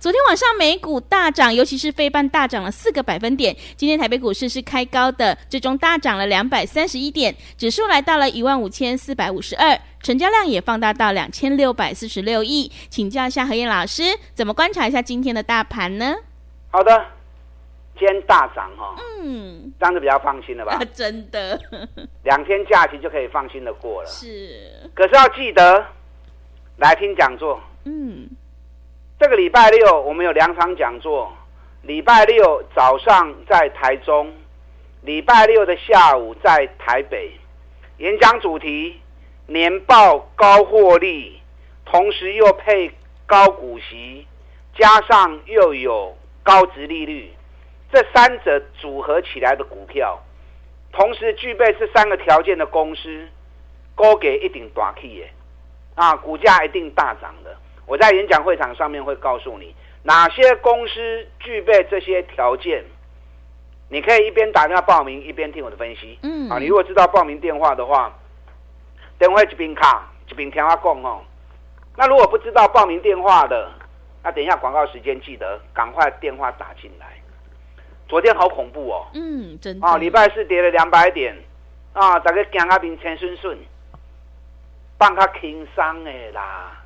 昨天晚上美股大涨，尤其是费半大涨了四个百分点。今天台北股市是开高的，最终大涨了两百三十一点，指数来到了一万五千四百五十二，成交量也放大到两千六百四十六亿。请教一下何燕老师，怎么观察一下今天的大盘呢？好的，今天大涨哈、哦，嗯，这样子比较放心了吧？真的，两天假期就可以放心的过了。是，可是要记得来听讲座，嗯。这个礼拜六我们有两场讲座，礼拜六早上在台中，礼拜六的下午在台北。演讲主题：年报高获利，同时又配高股息，加上又有高值利率，这三者组合起来的股票，同时具备这三个条件的公司，高给一定短期耶，啊，股价一定大涨的。我在演讲会场上面会告诉你哪些公司具备这些条件，你可以一边打电话报名一边听我的分析。嗯，啊，你如果知道报名电话的话，等会一边卡一边听我讲哦。那如果不知道报名电话的，那等一下广告时间记得赶快电话打进来。昨天好恐怖哦。嗯，真的。啊，礼拜四跌了两百点，啊，大家讲阿平钱顺顺，放他轻松的啦。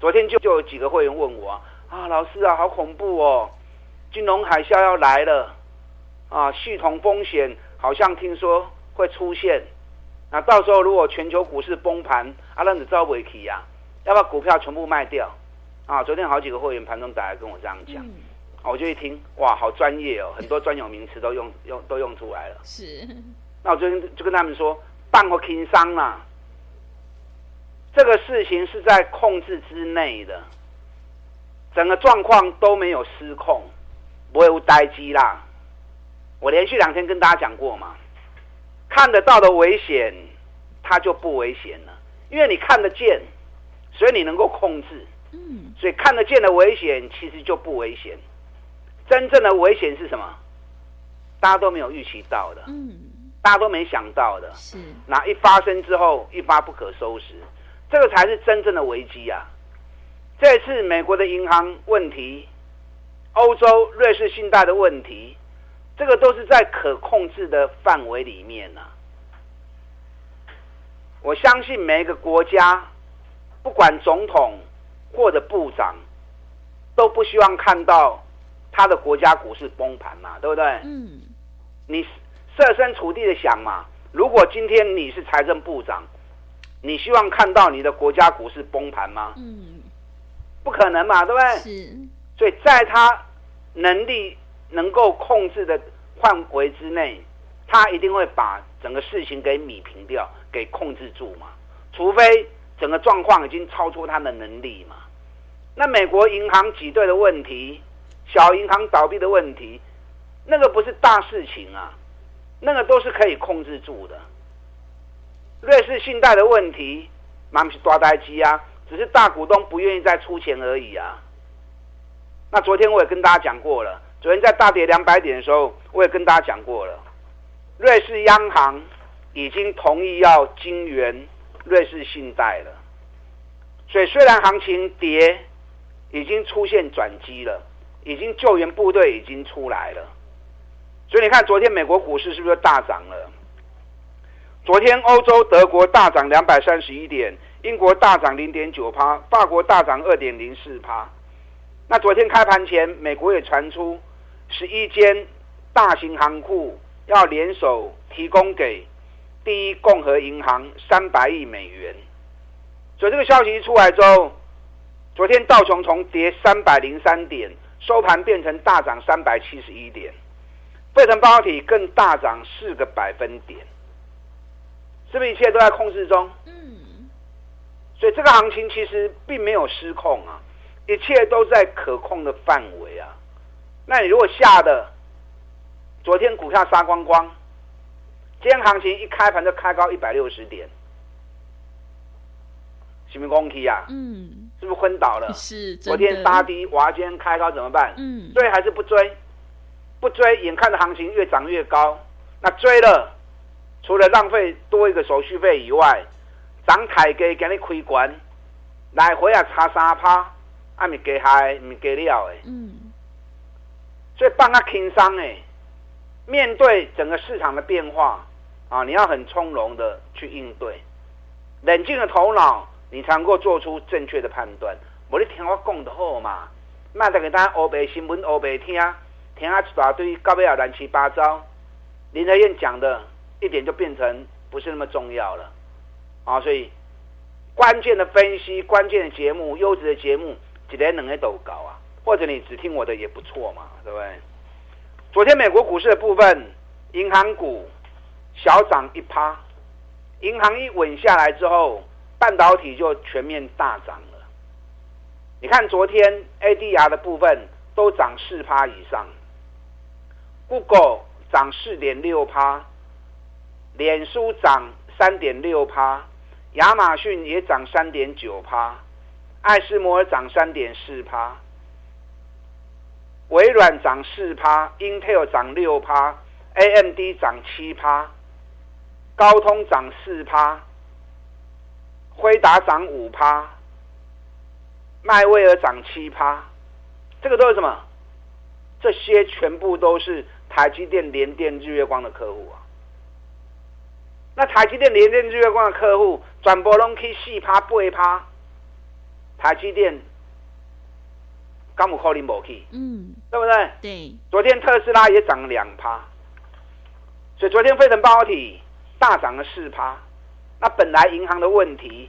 昨天就就有几个会员问我啊，老师啊，好恐怖哦，金融海啸要来了啊，系统风险好像听说会出现，那到时候如果全球股市崩盘，阿浪子遭尾期呀，要把股票全部卖掉啊。昨天好几个会员盘中打来跟我这样讲，嗯，我就一听哇，好专业哦，很多专有名词都用用都用出来了。是，那我昨天就跟他们说，半个轻伤啦。这个事情是在控制之内的，整个状况都没有失控，不会有呆机啦。我连续两天跟大家讲过嘛，看得到的危险，它就不危险了，因为你看得见，所以你能够控制。嗯，所以看得见的危险其实就不危险，真正的危险是什么？大家都没有预期到的，嗯，大家都没想到的，是，那一发生之后，一发不可收拾。这个才是真正的危机啊！这次美国的银行问题，欧洲瑞士信贷的问题，这个都是在可控制的范围里面呢、啊。我相信每一个国家，不管总统或者部长，都不希望看到他的国家股市崩盘嘛，对不对？嗯。你设身处地的想嘛，如果今天你是财政部长。你希望看到你的国家股市崩盘吗？嗯，不可能嘛，对不对？是。所以在他能力能够控制的范围之内，他一定会把整个事情给米平掉，给控制住嘛。除非整个状况已经超出他的能力嘛。那美国银行挤兑的问题，小银行倒闭的问题，那个不是大事情啊，那个都是可以控制住的。瑞士信贷的问题，蛮不是抓呆机啊，只是大股东不愿意再出钱而已啊。那昨天我也跟大家讲过了，昨天在大跌两百点的时候，我也跟大家讲过了，瑞士央行已经同意要经援瑞士信贷了。所以虽然行情跌，已经出现转机了，已经救援部队已经出来了。所以你看，昨天美国股市是不是大涨了？昨天欧洲德国大涨两百三十一点，英国大涨零点九趴，法国大涨二点零四趴。那昨天开盘前，美国也传出十一间大型行库要联手提供给第一共和银行三百亿美元。所以这个消息一出来之后，昨天道琼从跌三百零三点，收盘变成大涨三百七十一点，费城半导体更大涨四个百分点。是不是一切都在控制中？嗯，所以这个行情其实并没有失控啊，一切都在可控的范围啊。那你如果吓的，昨天股票杀光光，今天行情一开盘就开高一百六十点，是不是攻击啊？嗯，是不是昏倒了？是。昨天杀低，哇，今天开高怎么办？嗯，追还是不追？不追，眼看着行情越涨越高，那追了，除了浪费多一个手续费以外，涨台给给你开关，来回啊差三趴，啊咪给嗨，咪给料诶。嗯。所以帮他轻松诶，面对整个市场的变化啊，你要很从容的去应对，冷静的头脑，你才能够做出正确的判断。我你听我讲的好嘛，卖得给大家欧白新闻欧白听，听啊一大堆到尾也乱七八糟。林德燕讲的一点就变成不是那么重要了啊！所以关键的分析、关键的节目、优质的节目，一个两个都搞啊。或者你只听我的也不错嘛，对不对？昨天美国股市的部分，银行股小涨一趴，银行一稳下来之后，半导体就全面大涨了。你看昨天 ADR 的部分都涨四趴以上，Google 涨四点六趴，脸书涨三点六趴，亚马逊也涨三点九趴，艾斯摩尔涨三点四趴。微软涨四趴，Intel 涨六趴，AMD 涨七趴，高通涨四趴，辉达涨五趴，迈威尔涨七趴，这个都是什么？这些全部都是台积电、联电、日月光的客户啊。那台积电、联电、日月光的客户，转波拢去四趴、八趴，台积电。刚有可能无去，嗯，对不对？对。昨天特斯拉也涨了两趴，所以昨天费城半导体大涨了四趴。那本来银行的问题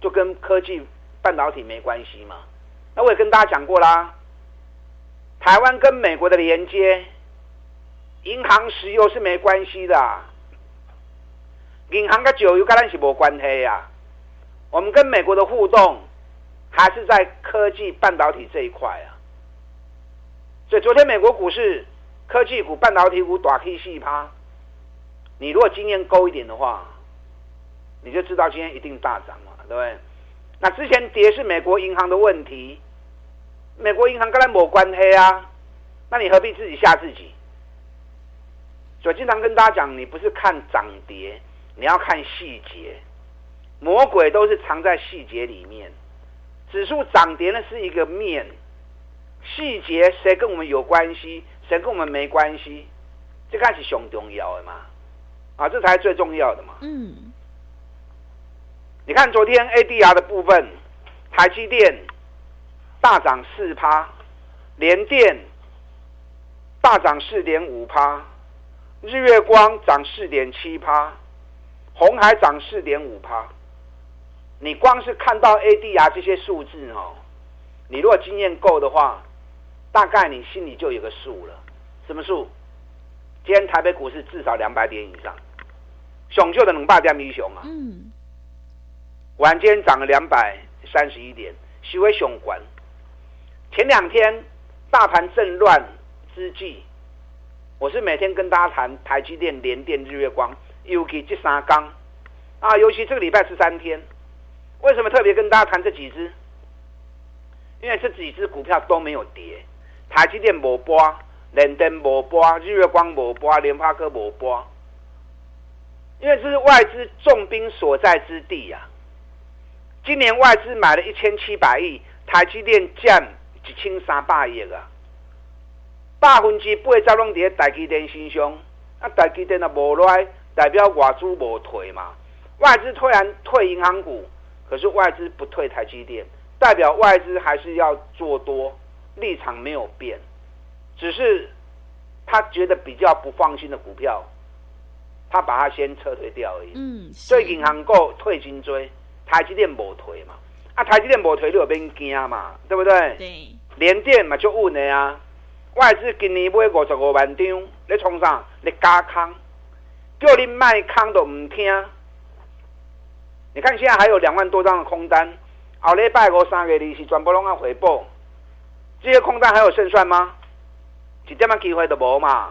就跟科技半导体没关系嘛。那我也跟大家讲过啦，台湾跟美国的连接，银行石油是没关系的，银行跟石油跟咱是没关系呀。我们跟美国的互动。还是在科技半导体这一块啊，所以昨天美国股市科技股、半导体股大 K 细趴，你如果经验够一点的话，你就知道今天一定大涨嘛，对不对？那之前跌是美国银行的问题，美国银行跟他没关系啊，那你何必自己吓自己？所以经常跟大家讲，你不是看涨跌，你要看细节，魔鬼都是藏在细节里面。指数涨跌呢是一个面，细节谁跟我们有关系，谁跟我们没关系，这个是熊重要的嘛，啊，这才是最重要的嘛。嗯，你看昨天 ADR 的部分，台积电大涨四趴，联电大涨四点五趴，日月光涨四点七趴，鸿海涨四点五趴。你光是看到 ADR 这些数字哦，你如果经验够的话，大概你心里就有个数了。什么数？今天台北股市至少两百点以上，熊就的能霸掉米熊啊。嗯。晚间涨了两百三十一点，徐威熊管。前两天大盘正乱之际，我是每天跟大家谈台积电、联电、日月光，尤其这三天啊，尤其这个礼拜十三天。为什么特别跟大家谈这几只？因为这几只股票都没有跌，台积电没波，联电没波，日月光没波，联发科没波。因为这是外资重兵所在之地呀、啊。今年外资买了一千七百亿，台积电占一千三百亿啊，百分之八十拢在台积电身上，啊，台积电啊无来，代表外资无退嘛。外资突然退银行股。可是外资不退台积电，代表外资还是要做多，立场没有变，只是他觉得比较不放心的股票，他把它先撤退掉而已。嗯，所以银行股退金追，台积电没退嘛，啊，台积电没退，你有变惊嘛，对不对？对。联电嘛就稳的啊，外资今年买五十五万张，你冲啥？你加空，叫你卖空都唔听，你看现在还有两万多张的空单，后礼拜五三个利息全部拢要回报，这些空单还有胜算吗？一点仔机会都无嘛！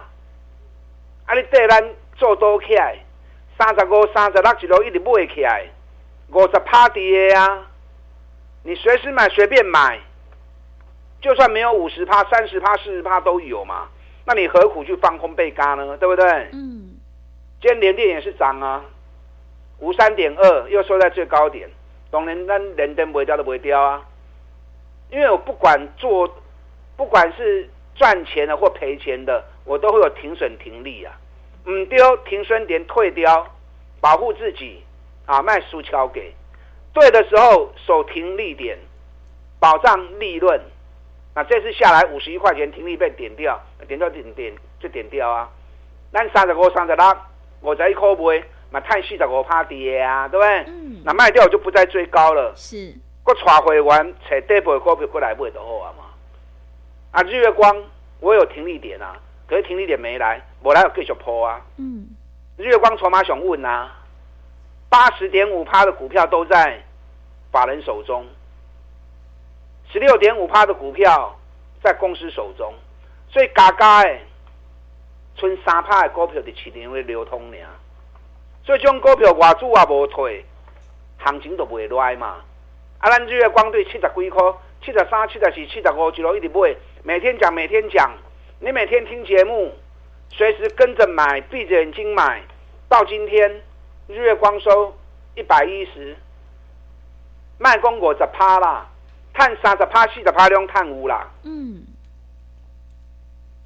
啊，你对咱做多起来，三十五、三十六一路一直买起来，五十趴跌啊！你随时买，随便买，就算没有五十趴、三十趴、四十趴都有嘛。那你何苦去放空被嘎呢？对不对？嗯。今天联电也是涨啊，五三点二又收在最高点，当然咱连电不会掉都不会掉啊。因为我不管做，不管是赚钱的或赔钱的，我都会有停损停利啊。唔丢停损点退掉，保护自己啊，卖输敲给。对的时候守停利点，保障利润。那这次下来五十一块钱停利被点掉，点掉点点就点掉啊。那三十五、三十六，我在一块买，那太细的我怕跌啊，对不对？嗯。那卖掉我就不再追高了。是。我带会员找底部的股票过来买就好啊嘛。啊，日月光我有停利点啊，可是停利点没来，我来有继续破啊。嗯。日月光筹码想问啊。八十点五趴的股票都在法人手中，十六点五趴的股票在公司手中，所以嘎嘎的，剩三趴的股票在市场会流通呢。所以这种股票外资也无退，行情都不会来嘛。啊，咱日月光对七十几块，七十三、七十四、七十五，一路一直买，每天讲，每天讲，你每天听节目，随时跟着买，闭着眼睛买，到今天。日月光收一百一十，卖公五十趴啦，碳三十趴、四十趴量碳五啦。嗯，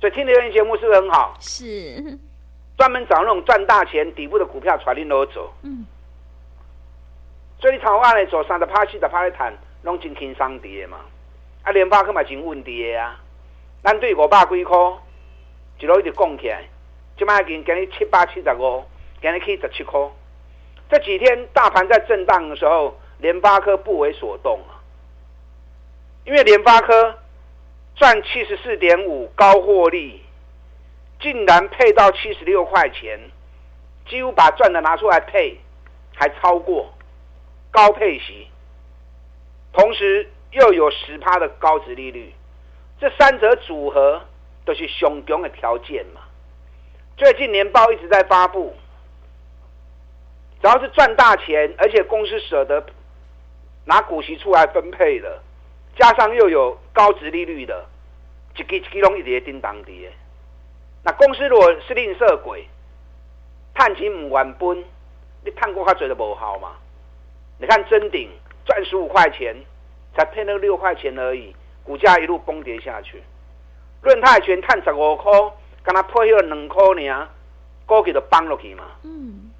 所以听留言节目是不是很好？是，专门找那种赚大钱底部的股票，传你攞走。嗯，所以你台湾来做三十趴、四十趴的谈，拢真轻松跌嘛。啊，联发科嘛真稳跌啊。咱对五百几块，一路一直供起来，今麦已经给你七百七十五，给你去十七块。这几天大盘在震荡的时候，联发科不为所动啊，因为联发科赚七十四点五高获利，竟然配到七十六块钱，几乎把赚的拿出来配，还超过高配息，同时又有十趴的高值利率，这三者组合都是上强的条件嘛。最近年报一直在发布。只要是赚大钱，而且公司舍得拿股息出来分配的，加上又有高值利率的，一个一个拢一直叮当的。那公司如果是吝啬鬼，探钱唔还本，你探过他嘴都不好嘛？你看真顶赚十五块钱，才配那六块钱而已，股价一路崩跌下去。润泰全探十五块，跟他配了两块呢，股价就崩落去嘛。嗯。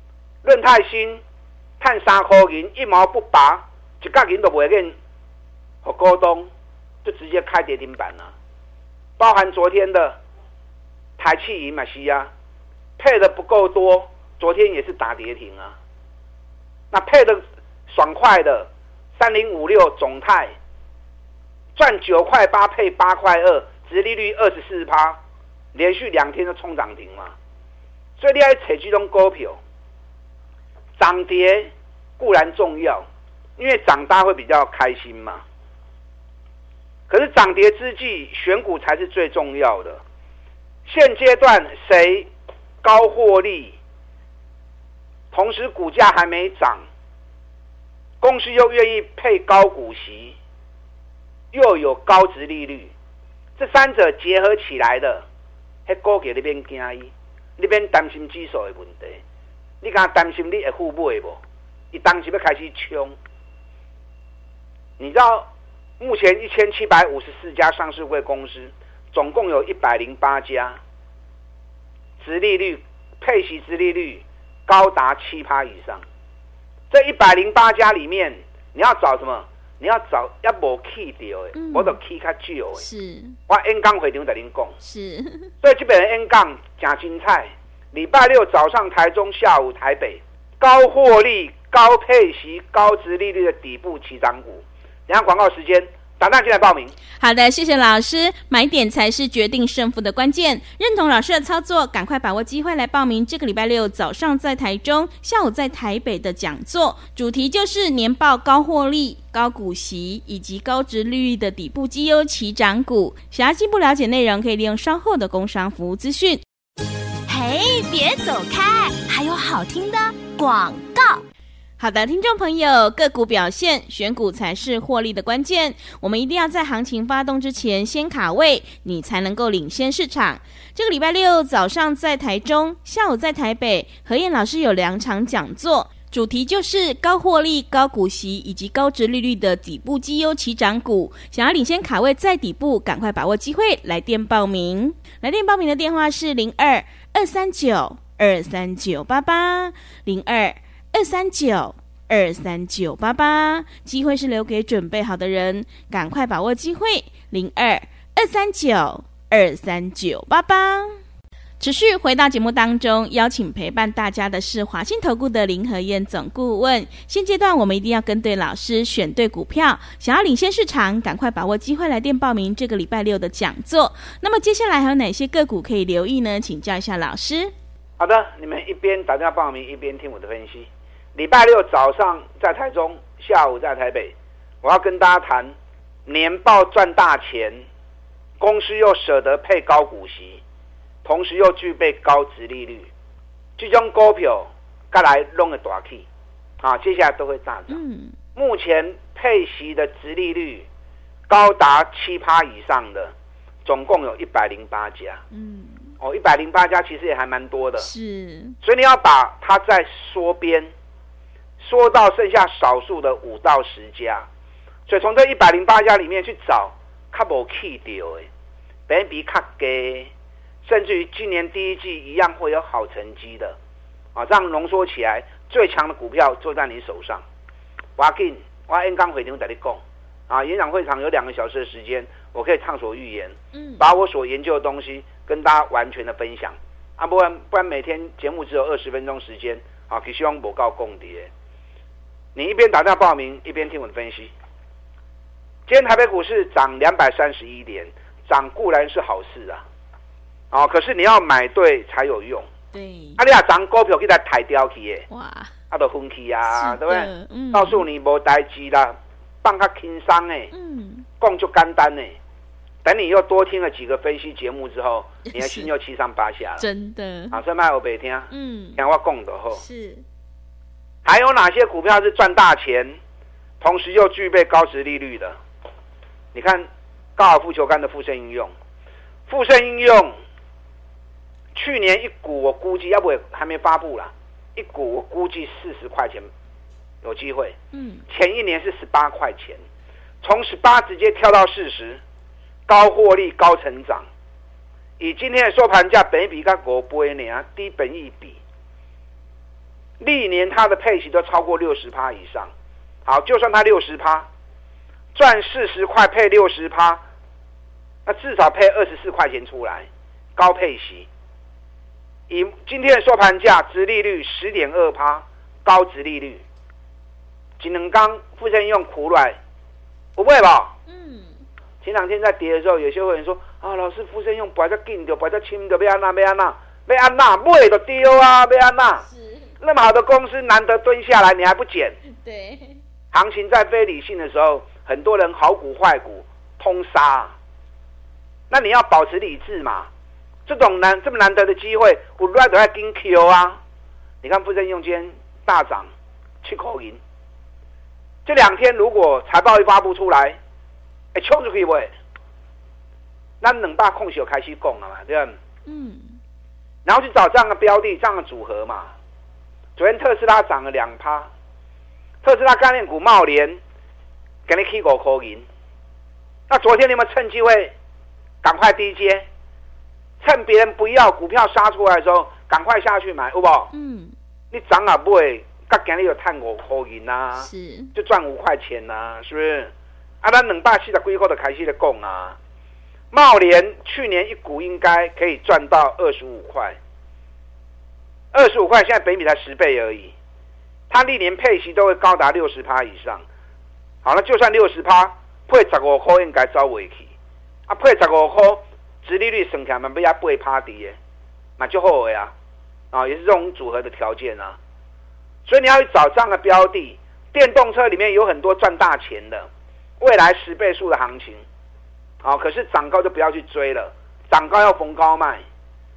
润泰新探三块银，一毛不拔，一角银都不会给和股东，就直接开跌停板了。包含昨天的台气银嘛是啊，配的不够多，昨天也是打跌停啊。那配的爽快的三零五六总泰赚九块八配八块二，殖利率二十四趴，连续两天都冲涨停嘛。所以你要采这种股票。涨跌固然重要，因为涨大会比较开心嘛。可是涨跌之际，选股才是最重要的。现阶段谁高获利，同时股价还没涨，公司又愿意配高股息，又有高值利率，这三者结合起来的，喺股价那边惊伊，那边担心指数的问题。你敢担心你会付买不？你当时要开始冲。你知道目前一千七百五十四家上市柜公司，总共有一百零八家，殖利率、配息殖利率高达七趴以上。这一百零八家里面，你要找什么？你要找要无去掉的，我都去较少的。是，我演讲会场在您讲。是，所以这边 N 杠真精彩。礼拜六早上台中，下午台北，高获利、高配息、高值利率的底部起涨股。等下广告时间。打电话进来报名。好的，谢谢老师。买点才是决定胜负的关键，认同老师的操作，赶快把握机会来报名。这个礼拜六早上在台中，下午在台北的讲座，主题就是年报高获利、高股息以及高殖利率的底部绩优起涨股。想要进一步了解内容，可以利用稍后的工商服务资讯。嘿，别走开，还有好听的广告。好的，听众朋友，个股表现，选股才是获利的关键。我们一定要在行情发动之前先卡位，你才能够领先市场。这个礼拜六早上在台中，下午在台北，何燕老师有两场讲座，主题就是高获利、高股息以及高值利率的底部绩优起涨股。想要领先卡位在底部，赶快把握机会，来电报名。来电报名的电话是零二二三九二三九八八零二。二三九二三九八八，机会是留给准备好的人，赶快把握机会。零二二三九二三九八八，持续回到节目当中，邀请陪伴大家的是华信投顾的林和燕总顾问。现阶段我们一定要跟对老师，选对股票，想要领先市场，赶快把握机会来电报名这个礼拜六的讲座。那么接下来还有哪些个股可以留意呢？请教一下老师。好的，你们一边打电话报名，一边听我的分析。礼拜六早上在台中，下午在台北，我要跟大家谈年报赚大钱，公司又舍得配高股息，同时又具备高殖利率，这种股票该来弄个大气啊！接下来都会大涨。嗯、目前配息的殖利率高达七趴以上的，总共有一百零八家。嗯，哦，一百零八家其实也还蛮多的。是，所以你要把它再缩编。说到剩下少数的五到十家，所以从这一百零八家里面去找，较无去掉诶，本比较低，甚至于今年第一季一样会有好成绩的，啊，这样浓缩起来，最强的股票就在你手上。我紧，我演讲会场在你讲，啊，演讲会场有两个小时的时间，我可以畅所欲言，嗯，把我所研究的东西跟大家完全的分享，啊，不然不然每天节目只有二十分钟时间，啊，给希望我告共跌。你一边打电话报名，一边听我的分析。今天台北股市涨两百三十一点，涨固然是好事啊，哦，可是你要买对才有用。对，啊，你啊涨股票给它抬掉去耶，哇，啊都分期啊，对不对？嗯，告诉你无代志啦，放较轻松诶，嗯，讲就简单诶。等你又多听了几个分析节目之后，你的心又七上八下了。真的，啊，这卖我白听，嗯，听我讲的后是。还有哪些股票是赚大钱，同时又具备高值利率的？你看高尔夫球杆的富盛应用，富盛应用去年一股我估计，要不还没发布啦，一股我估计四十块钱有机会。嗯，前一年是十八块钱，从十八直接跳到四十，高获利高成长。以今天的收盘价，本益比跟国波呢啊，低本一比。历年它的配息都超过六十趴以上，好，就算它六十趴，赚四十块配六十趴，那至少配二十四块钱出来，高配息。以今天的收盘价，殖利率十点二趴，高殖利率。金能刚富盛用苦软，不会吧？嗯。前两天在跌的时候，有些会员说啊，老师富盛用摆在紧的，摆在轻的，要安那，要安那，要安那，买就丢啊，要安那。那么好的公司难得蹲下来，你还不捡？对，行情在非理性的时候，很多人好股坏股通杀。那你要保持理智嘛？这种难这么难得的机会，我乱都要跟 Q 啊！你看富盛用间大涨七口银，这两天如果财报一发布出来，哎，冲出去不？那冷霸空手开始攻了嘛？对吧？嗯，然后去找这样的标的，这样的组合嘛。昨天特斯拉涨了两趴，特斯拉概念股茂联给你 K 狗口银。那昨天你们趁机会赶快低接，趁别人不要股票杀出来的时候，赶快下去买，好不好？嗯。你涨啊不会，刚给你有探我口银呐，是，就赚五块钱呐、啊，是不是？啊，咱两百七十几块的开始的供啊，茂联去年一股应该可以赚到二十五块。二十五块，现在北米才十倍而已，它历年配息都会高达六十趴以上。好了，就算六十趴，配十五块应该走未去，啊，配十五块，殖利率算起来嘛，不要八趴的，那就好呀，啊，也是这种组合的条件啊。所以你要去找这样的标的，电动车里面有很多赚大钱的，未来十倍数的行情，啊，可是涨高就不要去追了，涨高要逢高卖。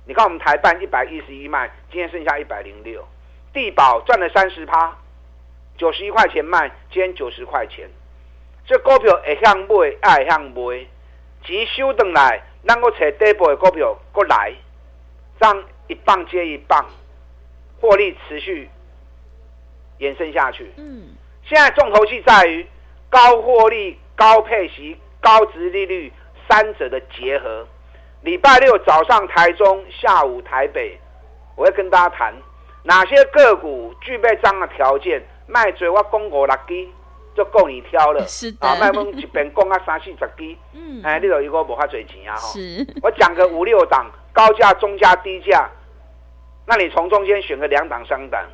你看我们台办一百一十一卖，今天剩下一百零六，地保赚了三十趴，九十一块钱卖，今天九十块钱。这股票会向买，爱向卖，钱收回来，咱个找底部的股票过来，这样一棒接一棒，获利持续延伸下去。嗯，现在重头戏在于高获利、高配息、高值利率三者的结合。礼拜六早上台中，下午台北，我会跟大家谈哪些个股具备这样的条件，卖嘴我讲五六支就够你挑了。是的。啊，卖我一边讲啊三四十支。嗯。哎，你有一个无法嘴钱啊？是。我讲个五六档，高价、中价、低价，那你从中间选个两档、三档，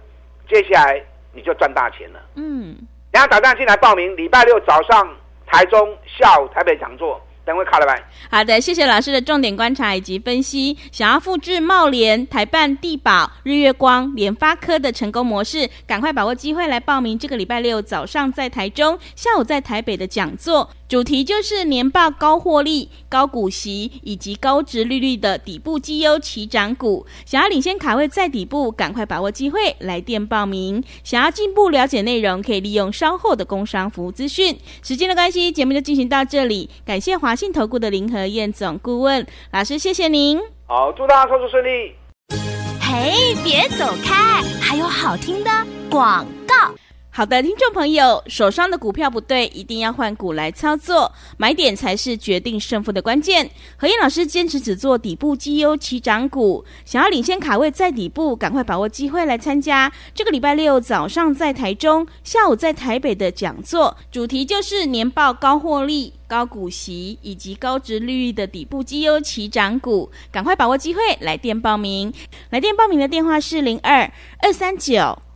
接下来你就赚大钱了。嗯。然后打电话进来报名，礼拜六早上台中，下午台北讲座。等会卡了吧。好的，谢谢老师的重点观察以及分析。想要复制茂联、台办、地保、日月光、联发科的成功模式，赶快把握机会来报名这个礼拜六早上在台中，下午在台北的讲座。主题就是年报高获利、高股息以及高值利率的底部绩优起涨股，想要领先卡位在底部，赶快把握机会来电报名。想要进一步了解内容，可以利用稍后的工商服务资讯。时间的关系，节目就进行到这里。感谢华信投顾的林和燕总顾问老师，谢谢您。好，祝大家操作顺利。嘿，别走开，还有好听的广告。好的，听众朋友，手上的股票不对，一定要换股来操作，买点才是决定胜负的关键。何燕老师坚持只做底部绩优起涨股，想要领先卡位在底部，赶快把握机会来参加这个礼拜六早上在台中，下午在台北的讲座，主题就是年报高获利、高股息以及高殖利率的底部绩优起涨股，赶快把握机会来电报名。来电报名的电话是零二二三九。